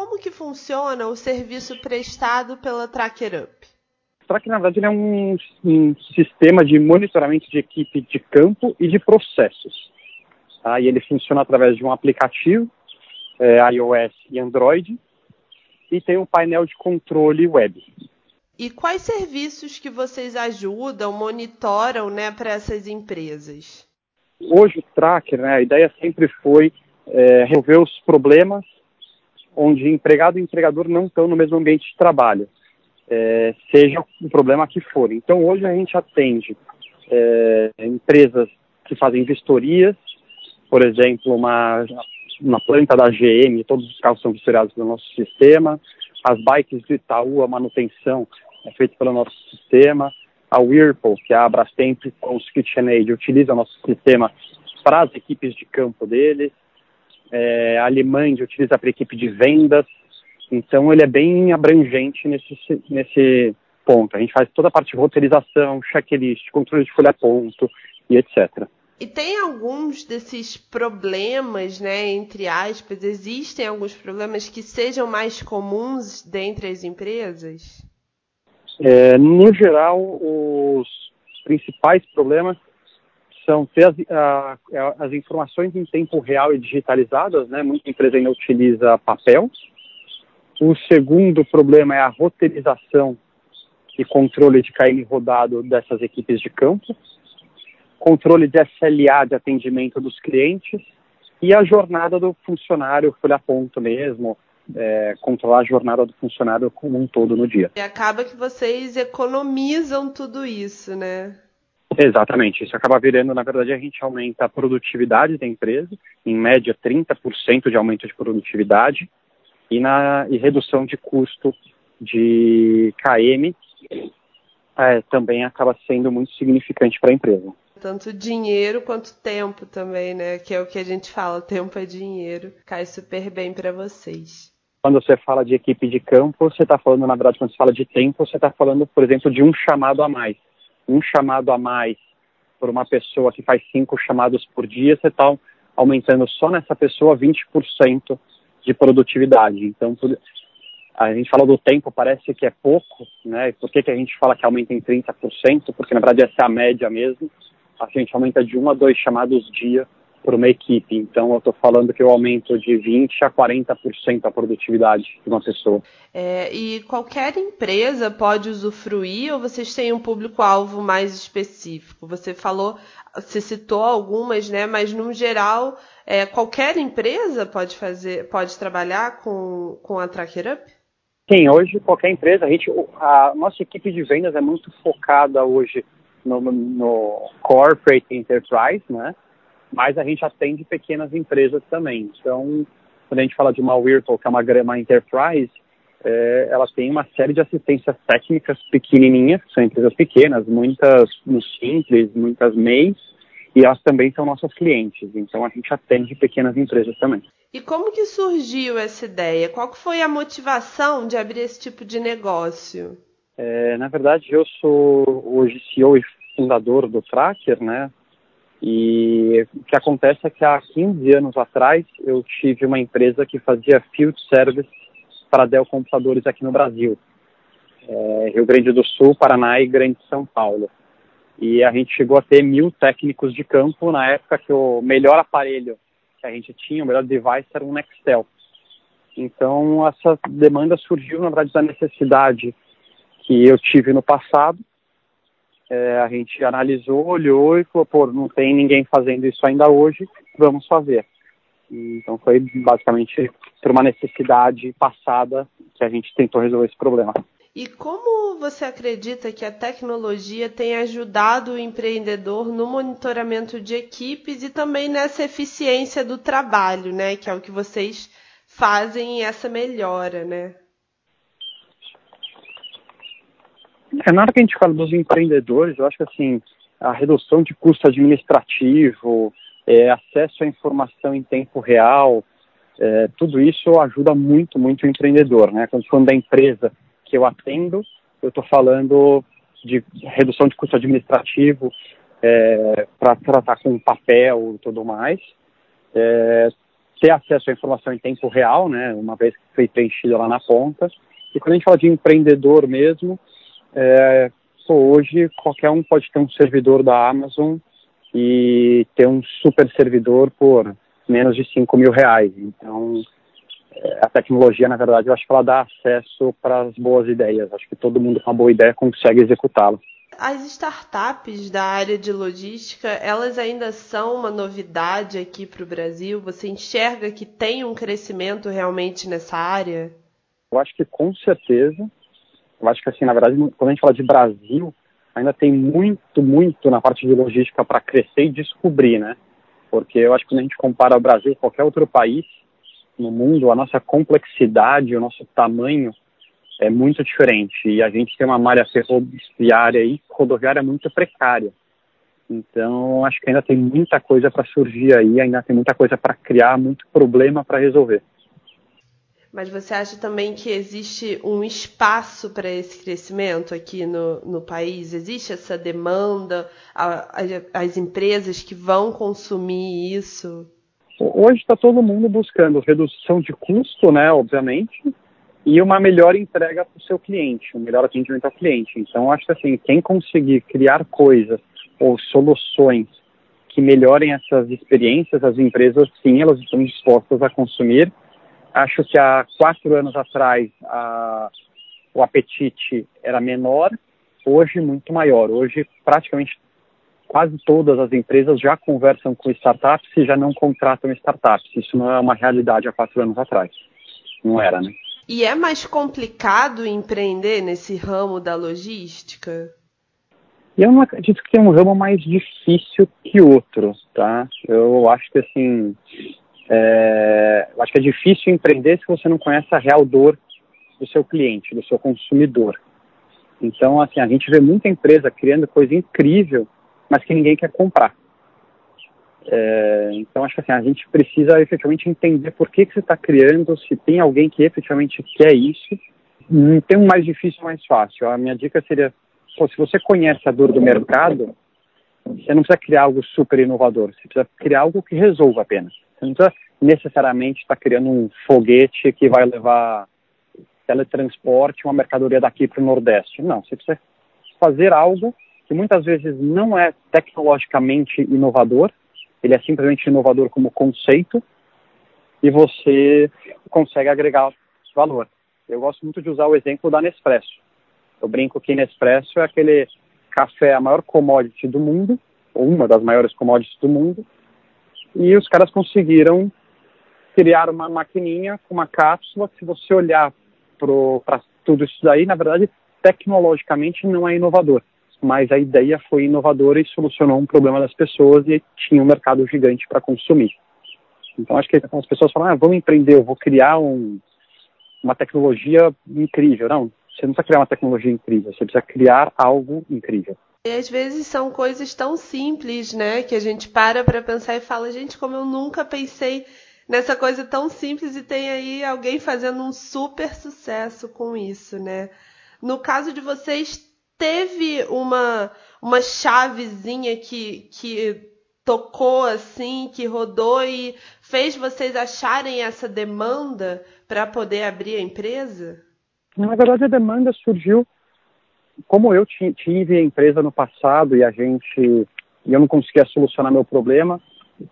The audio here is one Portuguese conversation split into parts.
como que funciona o serviço prestado pela Tracker Up? Tracker, na verdade, é um, um, sistema de monitoramento de equipe de campo e de processos. Tá? E ele funciona através de um aplicativo, é, iOS e Android, e tem um painel de controle web. E quais serviços que vocês ajudam, monitoram né, para essas empresas? Hoje o Tracker, né, a ideia sempre foi é, resolver os problemas onde empregado e empregador não estão no mesmo ambiente de trabalho, é, seja o problema que for. Então, hoje a gente atende é, empresas que fazem vistorias, por exemplo, uma, uma planta da GM, todos os carros são vistoriados no nosso sistema, as bikes do Itaú, a manutenção é feita pelo nosso sistema, a Whirlpool, que é a Brastemp com os KitchenAid, utiliza o nosso sistema para as equipes de campo deles, é, a Alemães utiliza para equipe de vendas, então ele é bem abrangente nesse, nesse ponto. A gente faz toda a parte de roteirização, checklist, controle de folha ponto e etc. E tem alguns desses problemas, né, entre aspas, existem alguns problemas que sejam mais comuns dentre as empresas? É, no geral, os principais problemas são ter as, a, as, informações em tempo real e digitalizadas, né? Muita empresa ainda utiliza papel. O segundo problema é a roteirização e controle de KM rodado dessas equipes de campo controle de SLA de atendimento dos clientes e a jornada do funcionário, folha ponto mesmo, é, controlar a jornada do funcionário como um todo no dia. E acaba que vocês economizam tudo isso, né? Exatamente, isso acaba virando, na verdade, a gente aumenta a produtividade da empresa, em média 30% de aumento de produtividade, e, na, e redução de custo de KM é, também acaba sendo muito significante para a empresa. Tanto dinheiro quanto tempo também, né? Que é o que a gente fala, tempo é dinheiro. Cai super bem para vocês. Quando você fala de equipe de campo, você está falando, na verdade, quando você fala de tempo, você está falando, por exemplo, de um chamado a mais. Um chamado a mais por uma pessoa que faz cinco chamados por dia, você está aumentando só nessa pessoa 20% de produtividade. Então, a gente fala do tempo, parece que é pouco, né? Por que, que a gente fala que aumenta em 30%? Porque, na verdade, essa é a média mesmo a gente aumenta de um a dois chamados dia por uma equipe. Então, eu estou falando que eu aumento de 20% a 40% a produtividade de uma pessoa. É, e qualquer empresa pode usufruir ou vocês têm um público-alvo mais específico? Você falou, você citou algumas, né? Mas, no geral, é, qualquer empresa pode fazer, pode trabalhar com, com a Tracker Up? Sim, hoje qualquer empresa, a, gente, a nossa equipe de vendas é muito focada hoje no, no corporate enterprise, né? Mas a gente atende pequenas empresas também. Então, quando a gente fala de uma Whirlpool, que é uma grama enterprise, é, ela tem uma série de assistências técnicas pequenininhas, são empresas pequenas, muitas no simples, muitas MEIs, e elas também são nossas clientes. Então a gente atende pequenas empresas também. E como que surgiu essa ideia? Qual foi a motivação de abrir esse tipo de negócio? É, na verdade, eu sou hoje CEO e fundador do Tracker, né? E o que acontece é que há 15 anos atrás eu tive uma empresa que fazia field service para Dell computadores aqui no Brasil, é, Rio Grande do Sul, Paraná e Grande São Paulo. E a gente chegou a ter mil técnicos de campo na época que o melhor aparelho que a gente tinha, o melhor device era um Nextel. Então essa demanda surgiu na verdade da necessidade que eu tive no passado. É, a gente analisou, olhou e falou, pô, não tem ninguém fazendo isso ainda hoje, vamos fazer. E, então foi basicamente por uma necessidade passada que a gente tentou resolver esse problema. E como você acredita que a tecnologia tem ajudado o empreendedor no monitoramento de equipes e também nessa eficiência do trabalho, né? Que é o que vocês fazem essa melhora, né? É, na hora que a gente fala dos empreendedores, eu acho que assim, a redução de custo administrativo, é, acesso à informação em tempo real, é, tudo isso ajuda muito, muito o empreendedor. Né? Quando falando da empresa que eu atendo, eu estou falando de redução de custo administrativo é, para tratar com papel e tudo mais. É, ter acesso à informação em tempo real, né, uma vez que foi preenchida lá na ponta. E quando a gente fala de empreendedor mesmo, é, hoje qualquer um pode ter um servidor da Amazon e ter um super servidor por menos de 5 mil reais. Então, é, a tecnologia, na verdade, eu acho que ela dá acesso para as boas ideias. Acho que todo mundo com uma boa ideia consegue executá-la. As startups da área de logística, elas ainda são uma novidade aqui para o Brasil? Você enxerga que tem um crescimento realmente nessa área? Eu acho que com certeza. Eu acho que assim, na verdade, quando a gente fala de Brasil, ainda tem muito, muito na parte de logística para crescer e descobrir, né? Porque eu acho que quando a gente compara o Brasil com qualquer outro país no mundo, a nossa complexidade, o nosso tamanho é muito diferente. E a gente tem uma malha ferroviária e rodoviária muito precária. Então, acho que ainda tem muita coisa para surgir aí, ainda tem muita coisa para criar, muito problema para resolver. Mas você acha também que existe um espaço para esse crescimento aqui no, no país? Existe essa demanda, a, a, as empresas que vão consumir isso? Hoje está todo mundo buscando redução de custo, né, obviamente, e uma melhor entrega para o seu cliente, um melhor atendimento ao cliente. Então, acho que assim, quem conseguir criar coisas ou soluções que melhorem essas experiências, as empresas, sim, elas estão dispostas a consumir Acho que há quatro anos atrás a, o apetite era menor, hoje muito maior. Hoje praticamente quase todas as empresas já conversam com startups e já não contratam startups. Isso não é uma realidade há quatro anos atrás. Não era, né? E é mais complicado empreender nesse ramo da logística? Eu não acredito que é um ramo mais difícil que outro, tá? Eu acho que assim, é, eu acho que é difícil empreender se você não conhece a real dor do seu cliente, do seu consumidor. Então, assim, a gente vê muita empresa criando coisa incrível, mas que ninguém quer comprar. É, então, acho que assim, a gente precisa efetivamente entender por que, que você está criando, se tem alguém que efetivamente quer isso. Não tem um mais difícil mais fácil. A minha dica seria, pô, se você conhece a dor do mercado, você não precisa criar algo super inovador, você precisa criar algo que resolva apenas. Você não precisa necessariamente estar tá criando um foguete que vai levar teletransporte, uma mercadoria daqui para o Nordeste. Não, você precisa fazer algo que muitas vezes não é tecnologicamente inovador, ele é simplesmente inovador como conceito, e você consegue agregar valor. Eu gosto muito de usar o exemplo da Nespresso. Eu brinco que Nespresso é aquele café, a maior commodity do mundo, ou uma das maiores commodities do mundo, e os caras conseguiram criar uma maquininha com uma cápsula que se você olhar para tudo isso daí, na verdade, tecnologicamente não é inovador, mas a ideia foi inovadora e solucionou um problema das pessoas e tinha um mercado gigante para consumir. Então acho que as pessoas falam, ah, vamos empreender, eu vou criar um, uma tecnologia incrível. Não, você não precisa criar uma tecnologia incrível, você precisa criar algo incrível. E às vezes são coisas tão simples, né, que a gente para para pensar e fala, gente, como eu nunca pensei nessa coisa tão simples e tem aí alguém fazendo um super sucesso com isso, né? No caso de vocês, teve uma uma chavezinha que que tocou assim, que rodou e fez vocês acharem essa demanda para poder abrir a empresa? Na verdade, a demanda surgiu como eu tive a empresa no passado e a gente e eu não conseguia solucionar meu problema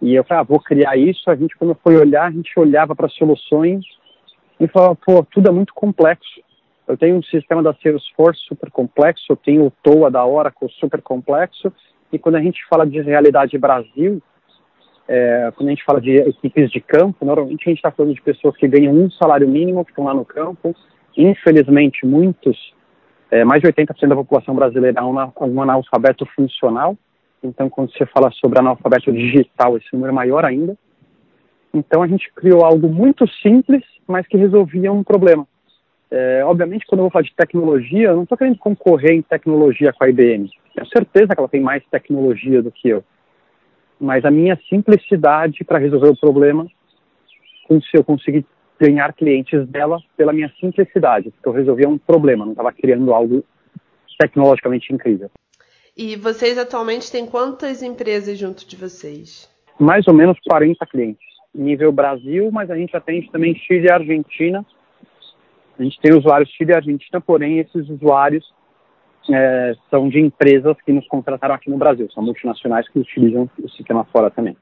e eu falei, ah, vou criar isso. A gente quando foi olhar, a gente olhava para soluções e falava, pô, tudo é muito complexo. Eu tenho um sistema da Salesforce super complexo, eu tenho o TOA da Oracle super complexo e quando a gente fala de realidade Brasil, é, quando a gente fala de equipes de campo, normalmente a gente está falando de pessoas que ganham um salário mínimo, que estão lá no campo. Infelizmente, muitos é, mais de 80% da população brasileira é um analfabeto funcional. Então, quando você fala sobre analfabeto digital, esse número é maior ainda. Então, a gente criou algo muito simples, mas que resolvia um problema. É, obviamente, quando eu vou falar de tecnologia, eu não estou querendo concorrer em tecnologia com a IBM. Tenho certeza que ela tem mais tecnologia do que eu. Mas a minha simplicidade para resolver o problema, se eu conseguir ganhar clientes dela pela minha simplicidade, porque eu resolvia um problema, não estava criando algo tecnologicamente incrível. E vocês atualmente têm quantas empresas junto de vocês? Mais ou menos 40 clientes. nível Brasil, mas a gente atende também Chile e Argentina. A gente tem usuários Chile e Argentina, porém esses usuários é, são de empresas que nos contrataram aqui no Brasil, são multinacionais que utilizam o sistema fora também.